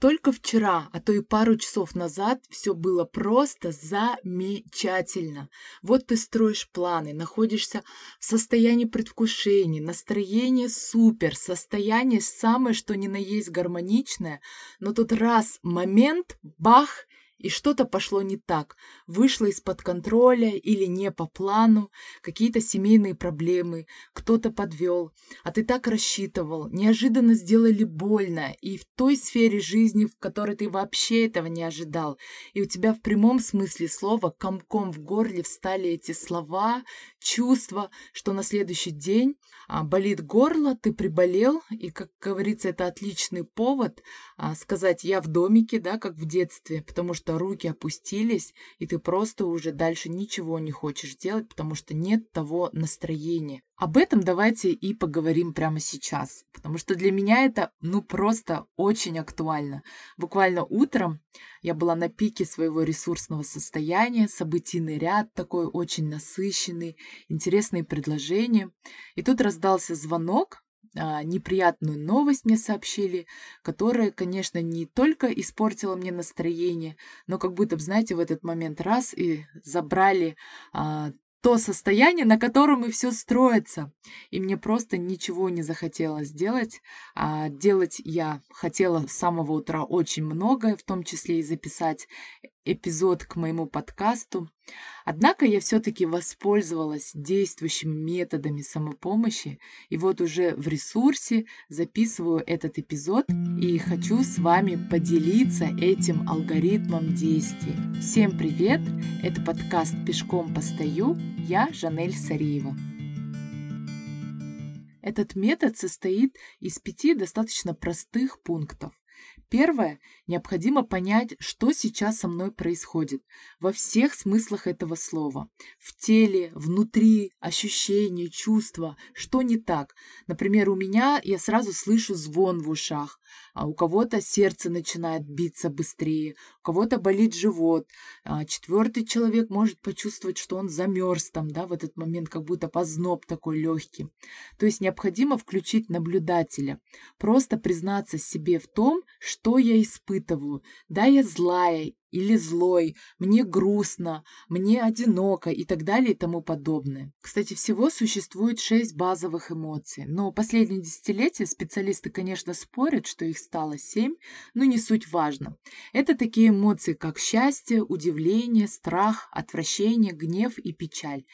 Только вчера, а то и пару часов назад, все было просто замечательно. Вот ты строишь планы, находишься в состоянии предвкушения, настроение супер, состояние самое что ни на есть гармоничное, но тут раз момент, бах, и что-то пошло не так, вышло из-под контроля или не по плану, какие-то семейные проблемы, кто-то подвел, а ты так рассчитывал, неожиданно сделали больно, и в той сфере жизни, в которой ты вообще этого не ожидал, и у тебя в прямом смысле слова комком в горле встали эти слова, чувства, что на следующий день болит горло, ты приболел, и, как говорится, это отличный повод а, сказать «я в домике», да, как в детстве, потому что руки опустились, и ты просто уже дальше ничего не хочешь делать, потому что нет того настроения. Об этом давайте и поговорим прямо сейчас, потому что для меня это, ну, просто очень актуально. Буквально утром я была на пике своего ресурсного состояния, событийный ряд такой очень насыщенный, интересные предложения. И тут раздался звонок, а, неприятную новость мне сообщили, которая, конечно, не только испортила мне настроение, но как будто, знаете, в этот момент раз и забрали а, то состояние, на котором и все строится. И мне просто ничего не захотелось делать. А делать я хотела с самого утра очень многое, в том числе и записать эпизод к моему подкасту. Однако я все-таки воспользовалась действующими методами самопомощи, и вот уже в ресурсе записываю этот эпизод и хочу с вами поделиться этим алгоритмом действий. Всем привет! Это подкаст «Пешком постою». Я Жанель Сариева. Этот метод состоит из пяти достаточно простых пунктов. Первое. Необходимо понять, что сейчас со мной происходит во всех смыслах этого слова. В теле, внутри, ощущения, чувства. Что не так? Например, у меня я сразу слышу звон в ушах, а у кого-то сердце начинает биться быстрее, у кого-то болит живот. А четвертый человек может почувствовать, что он замерз там, да, в этот момент, как будто позноб такой легкий. То есть необходимо включить наблюдателя, просто признаться себе в том, что я испытываю. Да, я злая или злой, мне грустно, мне одиноко и так далее и тому подобное. Кстати, всего существует шесть базовых эмоций, но последние десятилетия специалисты, конечно, спорят, что их стало семь, но не суть важно. Это такие эмоции, как счастье, удивление, страх, отвращение, гнев и печаль.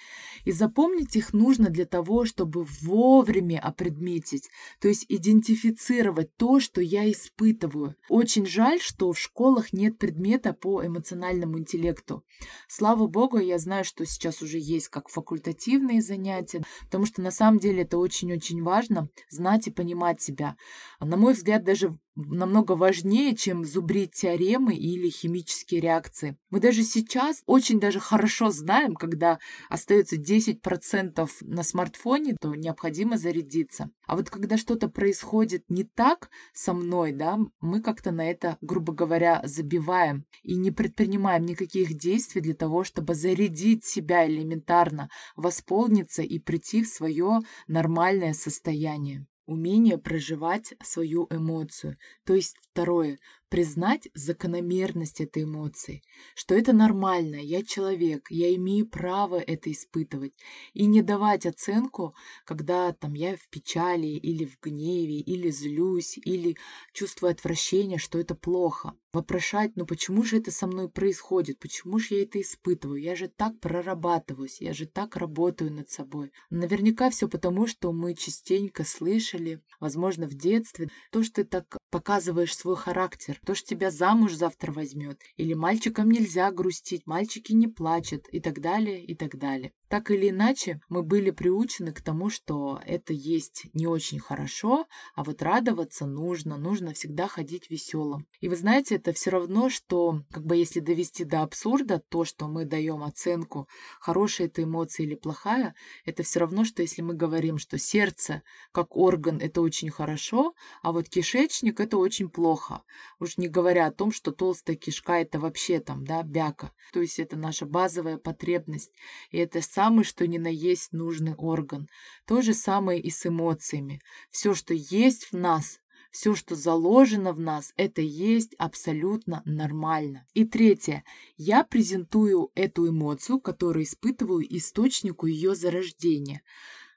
И запомнить их нужно для того, чтобы вовремя опредметить, то есть идентифицировать то, что я испытываю. Очень жаль, что в школах нет предмета по эмоциональному интеллекту. Слава богу, я знаю, что сейчас уже есть как факультативные занятия, потому что на самом деле это очень-очень важно знать и понимать себя. На мой взгляд, даже намного важнее, чем зубрить теоремы или химические реакции. Мы даже сейчас очень даже хорошо знаем, когда остается 10% на смартфоне, то необходимо зарядиться. А вот когда что-то происходит не так со мной, да, мы как-то на это, грубо говоря, забиваем и не предпринимаем никаких действий для того, чтобы зарядить себя элементарно, восполниться и прийти в свое нормальное состояние умение проживать свою эмоцию. То есть второе, признать закономерность этой эмоции, что это нормально, я человек, я имею право это испытывать, и не давать оценку, когда там я в печали или в гневе, или злюсь, или чувствую отвращение, что это плохо. Вопрошать, ну почему же это со мной происходит, почему же я это испытываю, я же так прорабатываюсь, я же так работаю над собой. Наверняка все потому, что мы частенько слышали, возможно, в детстве, то, что ты так показываешь свой характер, кто ж тебя замуж завтра возьмет, или мальчикам нельзя грустить, мальчики не плачут и так далее, и так далее. Так или иначе, мы были приучены к тому, что это есть не очень хорошо, а вот радоваться нужно, нужно всегда ходить веселым. И вы знаете, это все равно, что, как бы если довести до абсурда то, что мы даем оценку, хорошая это эмоция или плохая, это все равно, что если мы говорим, что сердце как орган это очень хорошо, а вот кишечник это очень плохо. Уж не говоря о том, что толстая кишка это вообще там, да, бяка. То есть это наша базовая потребность. И это самый что ни на есть нужный орган. То же самое и с эмоциями. Все, что есть в нас, Все, что заложено в нас, это есть абсолютно нормально. И третье. Я презентую эту эмоцию, которую испытываю источнику ее зарождения.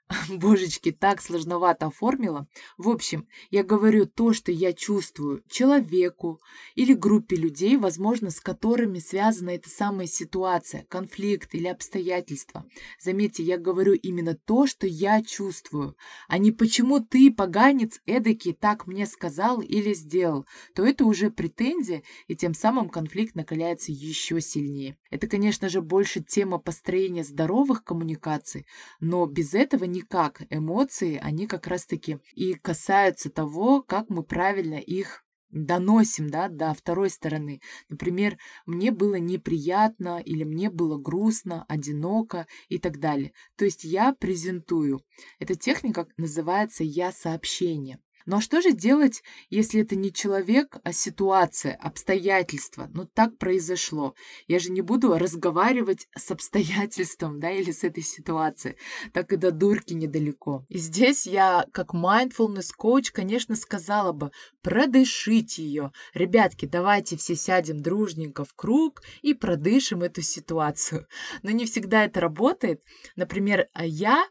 Божечки, так сложновато оформила. В общем, я говорю то, что я чувствую человеку или группе людей, возможно, с которыми связана эта самая ситуация, конфликт или обстоятельства. Заметьте, я говорю именно то, что я чувствую, а не почему ты, поганец, эдакий, так мне сказал или сделал. То это уже претензия, и тем самым конфликт накаляется еще сильнее. Это, конечно же, больше тема построения здоровых коммуникаций, но без этого никак. Эмоции, они как раз-таки и касаются того, как мы правильно их доносим да, до второй стороны. Например, мне было неприятно или мне было грустно, одиноко и так далее. То есть я презентую. Эта техника называется «я-сообщение». Ну а что же делать, если это не человек, а ситуация, обстоятельства? Ну так произошло. Я же не буду разговаривать с обстоятельством, да, или с этой ситуацией. Так и до дурки недалеко. И здесь я, как mindfulness коуч, конечно, сказала бы, продышите ее. Ребятки, давайте все сядем дружненько в круг и продышим эту ситуацию. Но не всегда это работает. Например, я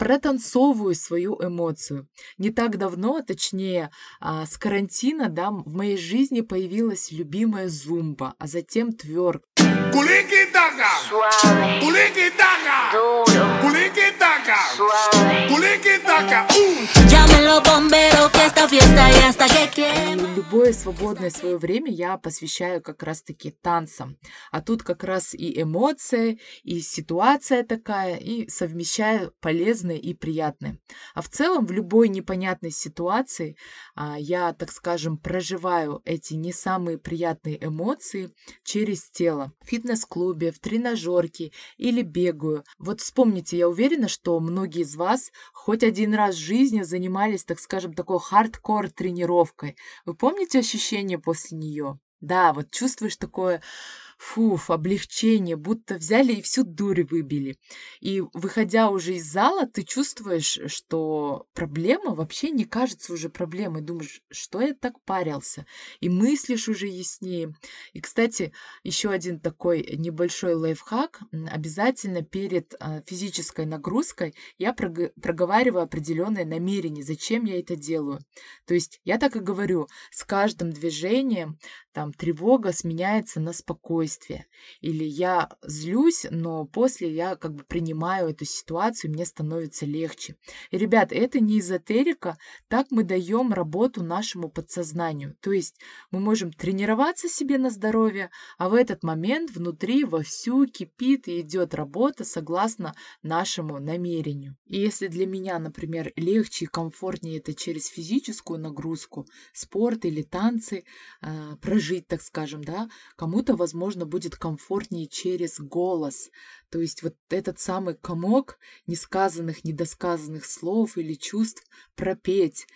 протанцовываю свою эмоцию. Не так давно, точнее, а, с карантина, да, в моей жизни появилась любимая зумба, а затем тверк. Suave. Duro. Suave. Llamen los queme. Любое свободное свое время я посвящаю как раз-таки танцам. А тут как раз и эмоция, и ситуация такая, и совмещаю полезное и приятное. А в целом в любой непонятной ситуации а, я, так скажем, проживаю эти не самые приятные эмоции через тело. В фитнес-клубе, в тренажерке или бегаю. Вот вспомните, я уверена, что многие из вас хоть один раз в жизни занимались, так скажем, такой хардкор тренировкой. Вы помните ощущение после нее? Да, вот чувствуешь такое фуф, облегчение, будто взяли и всю дурь выбили. И выходя уже из зала, ты чувствуешь, что проблема вообще не кажется уже проблемой. Думаешь, что я так парился? И мыслишь уже яснее. И, кстати, еще один такой небольшой лайфхак. Обязательно перед а, физической нагрузкой я проговариваю определенное намерение, зачем я это делаю. То есть я так и говорю, с каждым движением там тревога сменяется на спокойствие. Или я злюсь, но после я как бы принимаю эту ситуацию, мне становится легче. И, ребят, это не эзотерика, так мы даем работу нашему подсознанию. То есть мы можем тренироваться себе на здоровье, а в этот момент внутри вовсю кипит и идет работа согласно нашему намерению. И если для меня, например, легче и комфортнее это через физическую нагрузку, спорт или танцы, э, жить, так скажем, да, кому-то, возможно, будет комфортнее через голос. То есть вот этот самый комок несказанных, недосказанных слов или чувств пропеть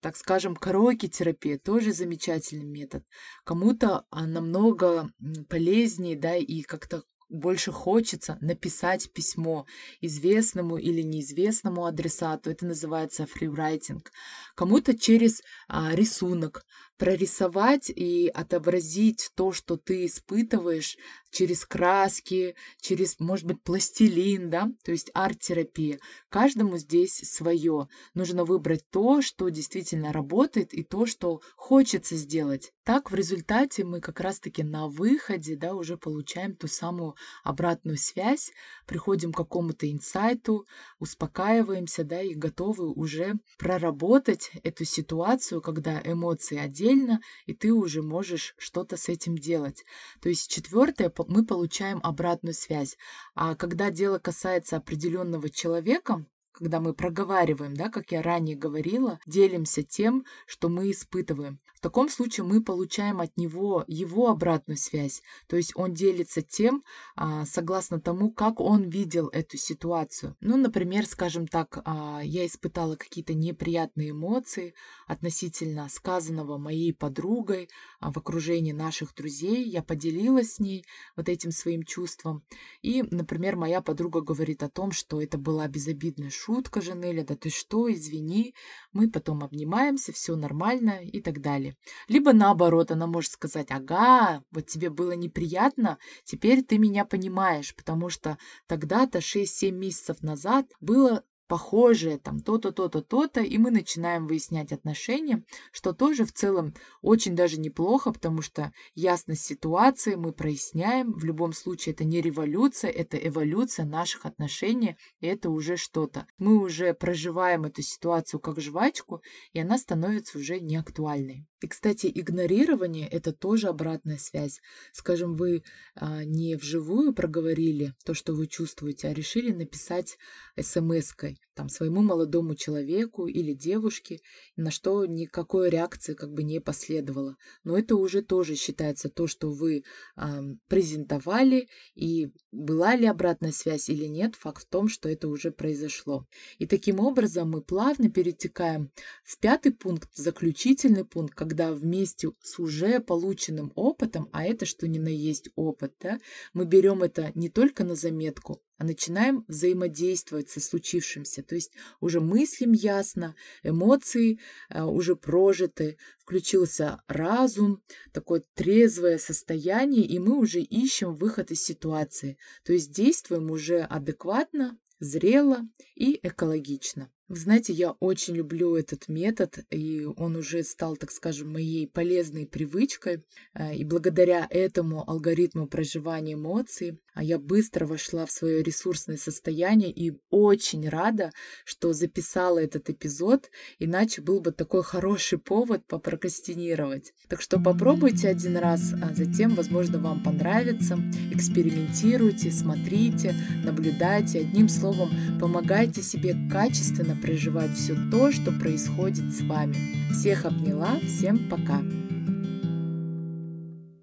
так скажем, караоке-терапия тоже замечательный метод. Кому-то а, намного полезнее, да, и как-то больше хочется написать письмо известному или неизвестному адресату. Это называется фрирайтинг. Кому-то через а, рисунок прорисовать и отобразить то, что ты испытываешь через краски, через, может быть, пластилин, да, то есть арт-терапия. Каждому здесь свое. Нужно выбрать то, что действительно работает и то, что хочется сделать. Так в результате мы как раз-таки на выходе, да, уже получаем ту самую обратную связь, приходим к какому-то инсайту, успокаиваемся, да, и готовы уже проработать эту ситуацию, когда эмоции отдельно, и ты уже можешь что-то с этим делать. То есть четвертое, мы получаем обратную связь. А когда дело касается определенного человека, когда мы проговариваем, да, как я ранее говорила, делимся тем, что мы испытываем. В таком случае мы получаем от него его обратную связь, то есть он делится тем, а, согласно тому, как он видел эту ситуацию. Ну, например, скажем так, а, я испытала какие-то неприятные эмоции относительно сказанного моей подругой а, в окружении наших друзей, я поделилась с ней вот этим своим чувством, и, например, моя подруга говорит о том, что это была безобидная шутка, шутка же, Неля, да ты что, извини. Мы потом обнимаемся, все нормально и так далее. Либо наоборот, она может сказать, ага, вот тебе было неприятно, теперь ты меня понимаешь, потому что тогда-то 6-7 месяцев назад было похожее, там то-то, то-то, то-то, и мы начинаем выяснять отношения, что тоже в целом очень даже неплохо, потому что ясность ситуации мы проясняем. В любом случае это не революция, это эволюция наших отношений, и это уже что-то. Мы уже проживаем эту ситуацию как жвачку, и она становится уже неактуальной. И, кстати, игнорирование – это тоже обратная связь. Скажем, вы а, не вживую проговорили то, что вы чувствуете, а решили написать смс-кой там, своему молодому человеку или девушке, на что никакой реакции как бы не последовало. Но это уже тоже считается то, что вы э, презентовали, и была ли обратная связь или нет, факт в том, что это уже произошло. И таким образом мы плавно перетекаем в пятый пункт, заключительный пункт, когда вместе с уже полученным опытом, а это что ни на есть опыт, да, мы берем это не только на заметку, а начинаем взаимодействовать со случившимся. То есть уже мыслим ясно, эмоции а, уже прожиты, включился разум, такое трезвое состояние, и мы уже ищем выход из ситуации. То есть действуем уже адекватно, зрело и экологично. Знаете, я очень люблю этот метод, и он уже стал, так скажем, моей полезной привычкой. Э, и благодаря этому алгоритму проживания эмоций а я быстро вошла в свое ресурсное состояние и очень рада, что записала этот эпизод, иначе был бы такой хороший повод попрокрастинировать. Так что попробуйте один раз, а затем, возможно, вам понравится. Экспериментируйте, смотрите, наблюдайте. Одним словом, помогайте себе качественно проживать все то, что происходит с вами. Всех обняла, всем пока!